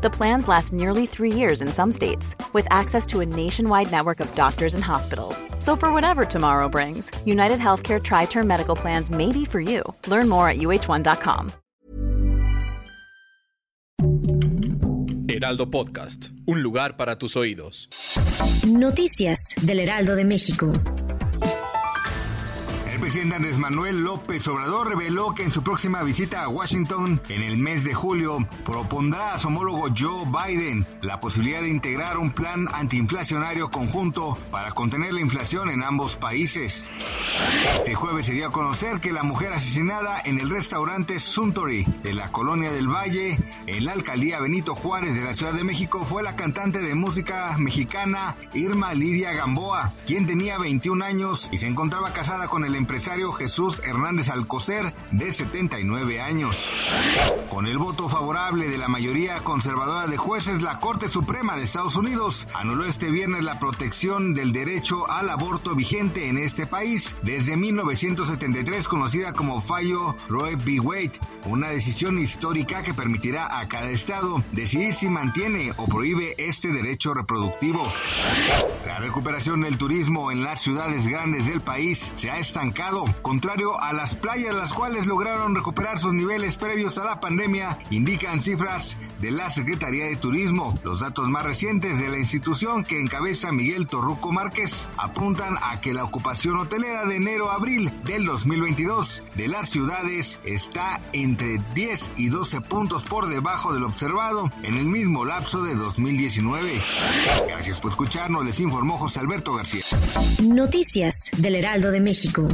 The plans last nearly three years in some states, with access to a nationwide network of doctors and hospitals. So, for whatever tomorrow brings, United Healthcare Tri Term Medical Plans may be for you. Learn more at uh1.com. Heraldo Podcast, un lugar para tus oídos. Noticias del Heraldo de México. Presidente Andrés Manuel López Obrador reveló que en su próxima visita a Washington en el mes de julio propondrá a su homólogo Joe Biden la posibilidad de integrar un plan antiinflacionario conjunto para contener la inflación en ambos países. Este jueves se dio a conocer que la mujer asesinada en el restaurante Suntory de la Colonia del Valle, en la alcaldía Benito Juárez de la Ciudad de México, fue la cantante de música mexicana Irma Lidia Gamboa, quien tenía 21 años y se encontraba casada con el empresario Jesús Hernández Alcocer, de 79 años. Con el voto favorable de la mayoría conservadora de jueces, la Corte Suprema de Estados Unidos anuló este viernes la protección del derecho al aborto vigente en este país desde 1973 conocida como fallo Roe v. Wade, una decisión histórica que permitirá a cada estado decidir si mantiene o prohíbe este derecho reproductivo. La recuperación del turismo en las ciudades grandes del país se ha estancado contrario a las playas las cuales lograron recuperar sus niveles previos a la pandemia, indican cifras de la Secretaría de Turismo. Los datos más recientes de la institución que encabeza Miguel Torruco Márquez apuntan a que la ocupación hotelera de enero a abril del 2022 de las ciudades está entre 10 y 12 puntos por debajo del observado en el mismo lapso de 2019. Gracias por escucharnos, les informó José Alberto García. Noticias del Heraldo de México.